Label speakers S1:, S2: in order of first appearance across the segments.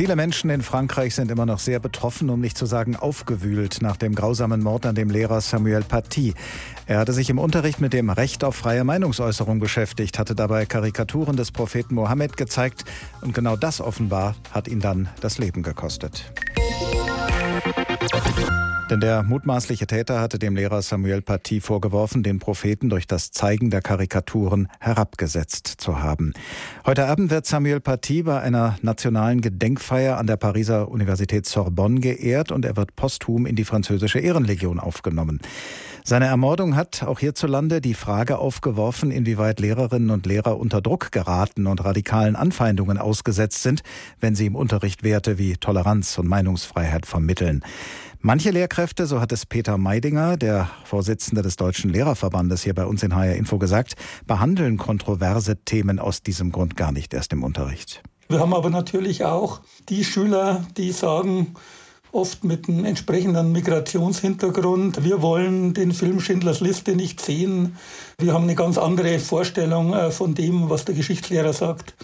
S1: Viele Menschen in Frankreich sind immer noch sehr betroffen, um nicht zu sagen aufgewühlt, nach dem grausamen Mord an dem Lehrer Samuel Paty. Er hatte sich im Unterricht mit dem Recht auf freie Meinungsäußerung beschäftigt, hatte dabei Karikaturen des Propheten Mohammed gezeigt und genau das offenbar hat ihn dann das Leben gekostet. Denn der mutmaßliche Täter hatte dem Lehrer Samuel Paty vorgeworfen, den Propheten durch das Zeigen der Karikaturen herabgesetzt zu haben. Heute Abend wird Samuel Paty bei einer nationalen Gedenkfeier an der Pariser Universität Sorbonne geehrt und er wird posthum in die französische Ehrenlegion aufgenommen. Seine Ermordung hat auch hierzulande die Frage aufgeworfen, inwieweit Lehrerinnen und Lehrer unter Druck geraten und radikalen Anfeindungen ausgesetzt sind, wenn sie im Unterricht Werte wie Toleranz und Meinungsfreiheit vermitteln. Manche Lehrkräfte, so hat es Peter Meidinger, der Vorsitzende des Deutschen Lehrerverbandes hier bei uns in HR Info gesagt, behandeln kontroverse Themen aus diesem Grund gar nicht erst im Unterricht.
S2: Wir haben aber natürlich auch die Schüler, die sagen, oft mit einem entsprechenden Migrationshintergrund. Wir wollen den Film Schindlers Liste nicht sehen. Wir haben eine ganz andere Vorstellung äh, von dem, was der Geschichtslehrer sagt,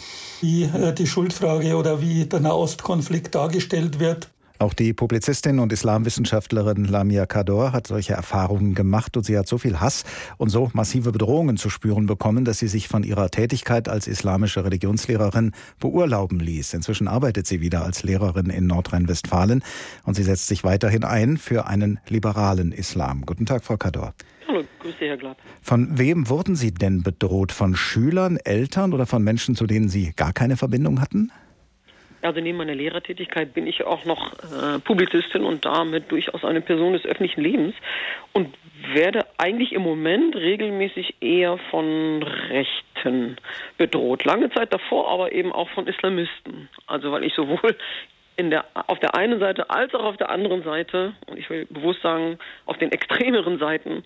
S2: wie äh, die Schuldfrage oder wie der Nahostkonflikt dargestellt wird.
S1: Auch die Publizistin und Islamwissenschaftlerin Lamia Kador hat solche Erfahrungen gemacht und sie hat so viel Hass und so massive Bedrohungen zu spüren bekommen, dass sie sich von ihrer Tätigkeit als islamische Religionslehrerin beurlauben ließ. Inzwischen arbeitet sie wieder als Lehrerin in Nordrhein-Westfalen und sie setzt sich weiterhin ein für einen liberalen Islam. Guten Tag, Frau Kador.
S3: Hallo, grüße Herr Glatt.
S1: Von wem wurden Sie denn bedroht? Von Schülern, Eltern oder von Menschen, zu denen Sie gar keine Verbindung hatten?
S3: Also neben meiner Lehrertätigkeit bin ich auch noch äh, Publizistin und damit durchaus eine Person des öffentlichen Lebens und werde eigentlich im Moment regelmäßig eher von Rechten bedroht. Lange Zeit davor aber eben auch von Islamisten. Also weil ich sowohl in der, auf der einen Seite als auch auf der anderen Seite, und ich will bewusst sagen, auf den extremeren Seiten,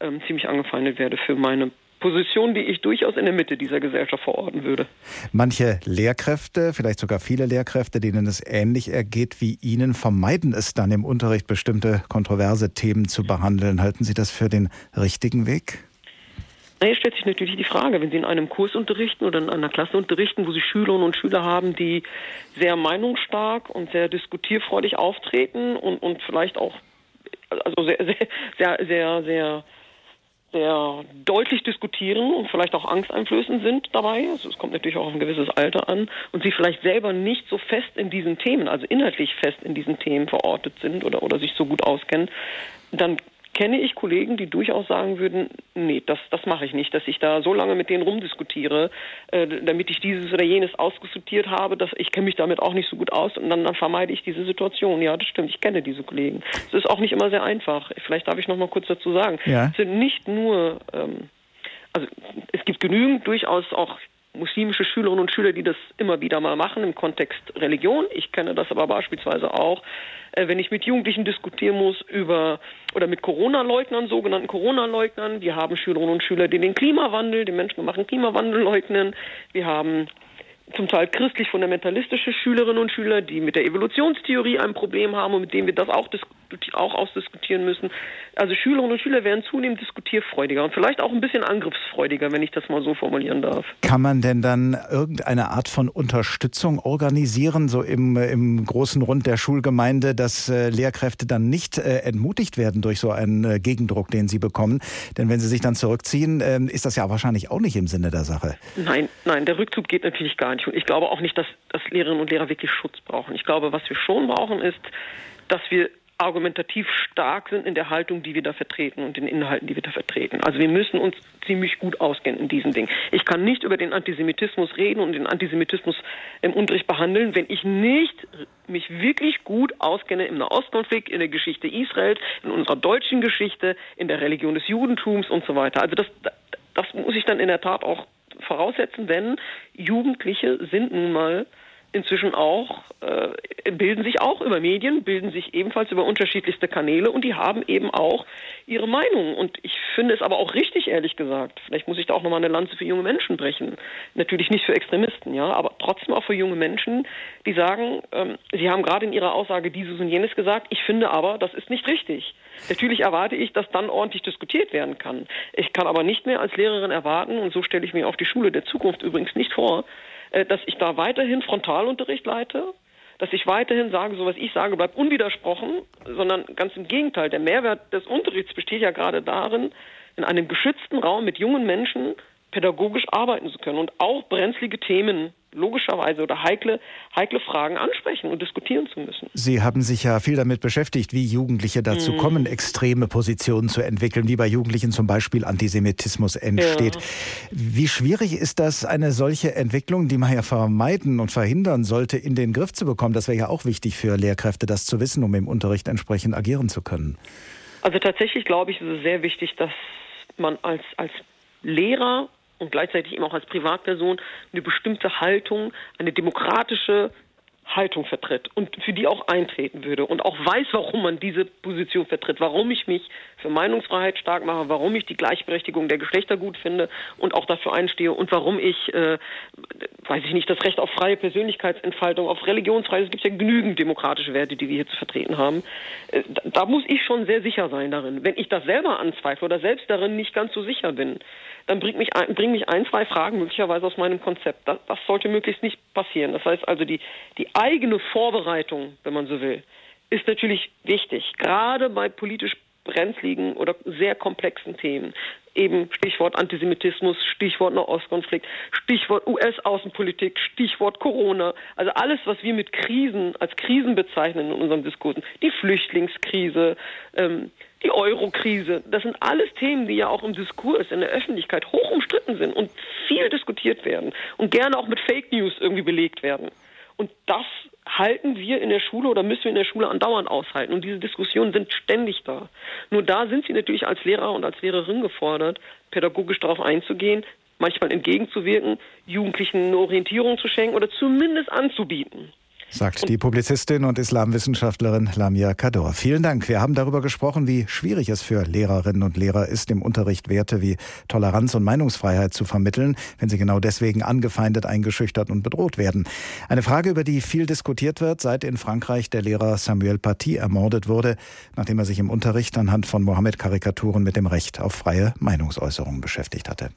S3: ähm, ziemlich angefeindet werde für meine Position, die ich durchaus in der Mitte dieser Gesellschaft verorten würde.
S1: Manche Lehrkräfte, vielleicht sogar viele Lehrkräfte, denen es ähnlich ergeht wie Ihnen, vermeiden es dann im Unterricht, bestimmte kontroverse Themen zu behandeln. Halten Sie das für den richtigen Weg?
S3: Na, hier stellt sich natürlich die Frage, wenn Sie in einem Kurs unterrichten oder in einer Klasse unterrichten, wo Sie Schülerinnen und Schüler haben, die sehr meinungsstark und sehr diskutierfreudig auftreten und, und vielleicht auch also sehr, sehr, sehr, sehr, sehr sehr deutlich diskutieren und vielleicht auch angsteinflößend sind dabei. Also es kommt natürlich auch auf ein gewisses Alter an und sie vielleicht selber nicht so fest in diesen Themen, also inhaltlich fest in diesen Themen verortet sind oder, oder sich so gut auskennen, dann kenne ich Kollegen, die durchaus sagen würden, nee, das, das mache ich nicht, dass ich da so lange mit denen rumdiskutiere, äh, damit ich dieses oder jenes ausdiskutiert habe, dass ich kenne mich damit auch nicht so gut aus und dann, dann vermeide ich diese Situation. Ja, das stimmt, ich kenne diese Kollegen. Es ist auch nicht immer sehr einfach. Vielleicht darf ich noch mal kurz dazu sagen. Ja. Es sind nicht nur, ähm, also es gibt genügend durchaus auch muslimische Schülerinnen und Schüler, die das immer wieder mal machen im Kontext Religion. Ich kenne das aber beispielsweise auch, äh, wenn ich mit Jugendlichen diskutieren muss über oder mit Corona-Leugnern, sogenannten Corona-Leugnern. Wir haben Schülerinnen und Schüler, die den Klimawandel, den menschengemachten Klimawandel leugnen. Wir haben zum Teil christlich-fundamentalistische Schülerinnen und Schüler, die mit der Evolutionstheorie ein Problem haben und mit denen wir das auch, auch ausdiskutieren müssen. Also Schülerinnen und Schüler werden zunehmend diskutierfreudiger und vielleicht auch ein bisschen angriffsfreudiger, wenn ich das mal so formulieren darf.
S1: Kann man denn dann irgendeine Art von Unterstützung organisieren, so im, im großen Rund der Schulgemeinde, dass äh, Lehrkräfte dann nicht äh, entmutigt werden durch so einen äh, Gegendruck, den sie bekommen? Denn wenn sie sich dann zurückziehen, äh, ist das ja wahrscheinlich auch nicht im Sinne der Sache.
S3: Nein, nein, der Rückzug geht natürlich gar nicht. Und ich glaube auch nicht, dass, dass Lehrerinnen und Lehrer wirklich Schutz brauchen. Ich glaube, was wir schon brauchen, ist, dass wir argumentativ stark sind in der Haltung, die wir da vertreten und den Inhalten, die wir da vertreten. Also wir müssen uns ziemlich gut auskennen in diesen Dingen. Ich kann nicht über den Antisemitismus reden und den Antisemitismus im Unterricht behandeln, wenn ich nicht mich wirklich gut auskenne im Nahostkonflikt, in der Geschichte Israels, in unserer deutschen Geschichte, in der Religion des Judentums und so weiter. Also das, das muss ich dann in der Tat auch voraussetzen, denn Jugendliche sind nun mal inzwischen auch, äh, bilden sich auch über Medien, bilden sich ebenfalls über unterschiedlichste Kanäle und die haben eben auch ihre Meinung. Und ich finde es aber auch richtig, ehrlich gesagt. Vielleicht muss ich da auch nochmal eine Lanze für junge Menschen brechen. Natürlich nicht für Extremisten, ja, aber trotzdem auch für junge Menschen, die sagen, ähm, sie haben gerade in ihrer Aussage dieses und jenes gesagt, ich finde aber, das ist nicht richtig. Natürlich erwarte ich, dass dann ordentlich diskutiert werden kann. Ich kann aber nicht mehr als Lehrerin erwarten, und so stelle ich mir auch die Schule der Zukunft übrigens nicht vor, äh, dass ich da weiterhin Frontalunterricht leite, dass ich weiterhin sage, so was ich sage, bleibt unwidersprochen, sondern ganz im Gegenteil. Der Mehrwert des Unterrichts besteht ja gerade darin, in einem geschützten Raum mit jungen Menschen pädagogisch arbeiten zu können und auch brenzlige Themen logischerweise oder heikle, heikle Fragen ansprechen und diskutieren zu müssen.
S1: Sie haben sich ja viel damit beschäftigt, wie Jugendliche dazu mhm. kommen, extreme Positionen zu entwickeln, wie bei Jugendlichen zum Beispiel Antisemitismus entsteht. Ja. Wie schwierig ist das, eine solche Entwicklung, die man ja vermeiden und verhindern sollte, in den Griff zu bekommen? Das wäre ja auch wichtig für Lehrkräfte, das zu wissen, um im Unterricht entsprechend agieren zu können.
S3: Also tatsächlich glaube ich, ist es sehr wichtig, dass man als, als Lehrer und gleichzeitig eben auch als Privatperson eine bestimmte Haltung, eine demokratische Haltung vertritt und für die auch eintreten würde und auch weiß, warum man diese Position vertritt, warum ich mich für Meinungsfreiheit stark mache, warum ich die Gleichberechtigung der Geschlechter gut finde und auch dafür einstehe und warum ich, äh, weiß ich nicht, das Recht auf freie Persönlichkeitsentfaltung, auf Religionsfreiheit, es gibt ja genügend demokratische Werte, die wir hier zu vertreten haben. Äh, da, da muss ich schon sehr sicher sein darin. Wenn ich das selber anzweifle oder selbst darin nicht ganz so sicher bin, dann bringt mich ein, bringen mich ein, zwei Fragen möglicherweise aus meinem Konzept. Das, das sollte möglichst nicht passieren. Das heißt also, die, die eigene Vorbereitung, wenn man so will, ist natürlich wichtig, gerade bei politisch brenzligen oder sehr komplexen Themen. Eben Stichwort Antisemitismus, Stichwort Nahostkonflikt, Stichwort US-Außenpolitik, Stichwort Corona. Also alles, was wir mit Krisen als Krisen bezeichnen in unserem Diskursen. Die Flüchtlingskrise, ähm, die Euro-Krise. Das sind alles Themen, die ja auch im Diskurs, in der Öffentlichkeit hoch umstritten sind und viel diskutiert werden und gerne auch mit Fake News irgendwie belegt werden. Und das halten wir in der Schule oder müssen wir in der Schule andauernd aushalten. Und diese Diskussionen sind ständig da. Nur da sind sie natürlich als Lehrer und als Lehrerin gefordert, pädagogisch darauf einzugehen, manchmal entgegenzuwirken, Jugendlichen eine Orientierung zu schenken oder zumindest anzubieten
S1: sagt die Publizistin und Islamwissenschaftlerin Lamia Kador. Vielen Dank. Wir haben darüber gesprochen, wie schwierig es für Lehrerinnen und Lehrer ist, im Unterricht Werte wie Toleranz und Meinungsfreiheit zu vermitteln, wenn sie genau deswegen angefeindet, eingeschüchtert und bedroht werden. Eine Frage, über die viel diskutiert wird, seit in Frankreich der Lehrer Samuel Paty ermordet wurde, nachdem er sich im Unterricht anhand von Mohammed-Karikaturen mit dem Recht auf freie Meinungsäußerung beschäftigt hatte.